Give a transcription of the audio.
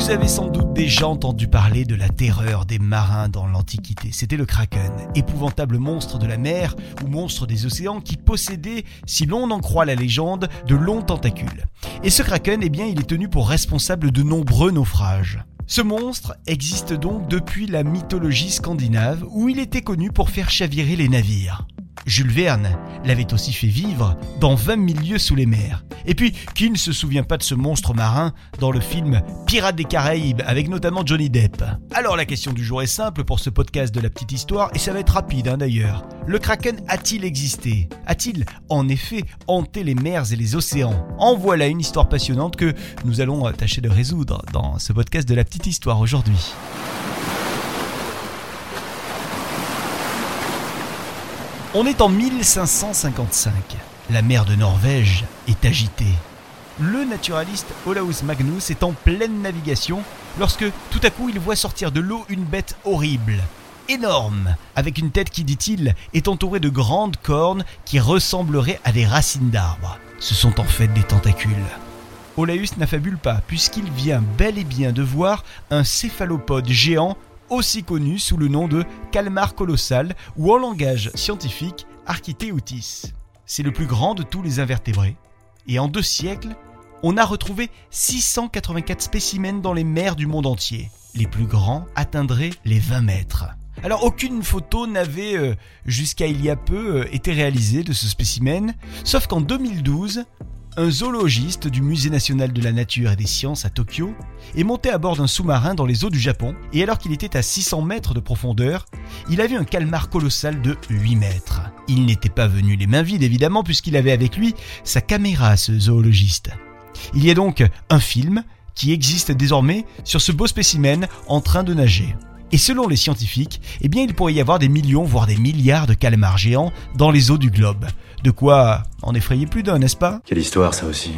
Vous avez sans doute déjà entendu parler de la terreur des marins dans l'Antiquité. C'était le kraken, épouvantable monstre de la mer ou monstre des océans qui possédait, si l'on en croit la légende, de longs tentacules. Et ce kraken, eh bien, il est tenu pour responsable de nombreux naufrages. Ce monstre existe donc depuis la mythologie scandinave où il était connu pour faire chavirer les navires. Jules Verne l'avait aussi fait vivre dans 20 milieux sous les mers. Et puis, qui ne se souvient pas de ce monstre marin dans le film Pirates des Caraïbes avec notamment Johnny Depp Alors la question du jour est simple pour ce podcast de la petite histoire et ça va être rapide hein, d'ailleurs. Le kraken a-t-il existé? A-t-il en effet hanté les mers et les océans? En voilà une histoire passionnante que nous allons tâcher de résoudre dans ce podcast de la petite histoire aujourd'hui. On est en 1555. La mer de Norvège est agitée. Le naturaliste Olaus Magnus est en pleine navigation lorsque tout à coup il voit sortir de l'eau une bête horrible, énorme, avec une tête qui, dit-il, est entourée de grandes cornes qui ressembleraient à des racines d'arbres. Ce sont en fait des tentacules. Olaus n'affabule pas puisqu'il vient bel et bien de voir un céphalopode géant aussi connu sous le nom de calmar colossal ou en langage scientifique Architeutis. C'est le plus grand de tous les invertébrés. Et en deux siècles, on a retrouvé 684 spécimens dans les mers du monde entier. Les plus grands atteindraient les 20 mètres. Alors aucune photo n'avait euh, jusqu'à il y a peu euh, été réalisée de ce spécimen, sauf qu'en 2012, un zoologiste du Musée national de la nature et des sciences à Tokyo est monté à bord d'un sous-marin dans les eaux du Japon et alors qu'il était à 600 mètres de profondeur, il a vu un calmar colossal de 8 mètres. Il n'était pas venu les mains vides évidemment puisqu'il avait avec lui sa caméra ce zoologiste. Il y a donc un film qui existe désormais sur ce beau spécimen en train de nager. Et selon les scientifiques, eh bien il pourrait y avoir des millions voire des milliards de calmars géants dans les eaux du globe. De quoi en effrayer plus d'un, n'est-ce pas? Quelle histoire ça aussi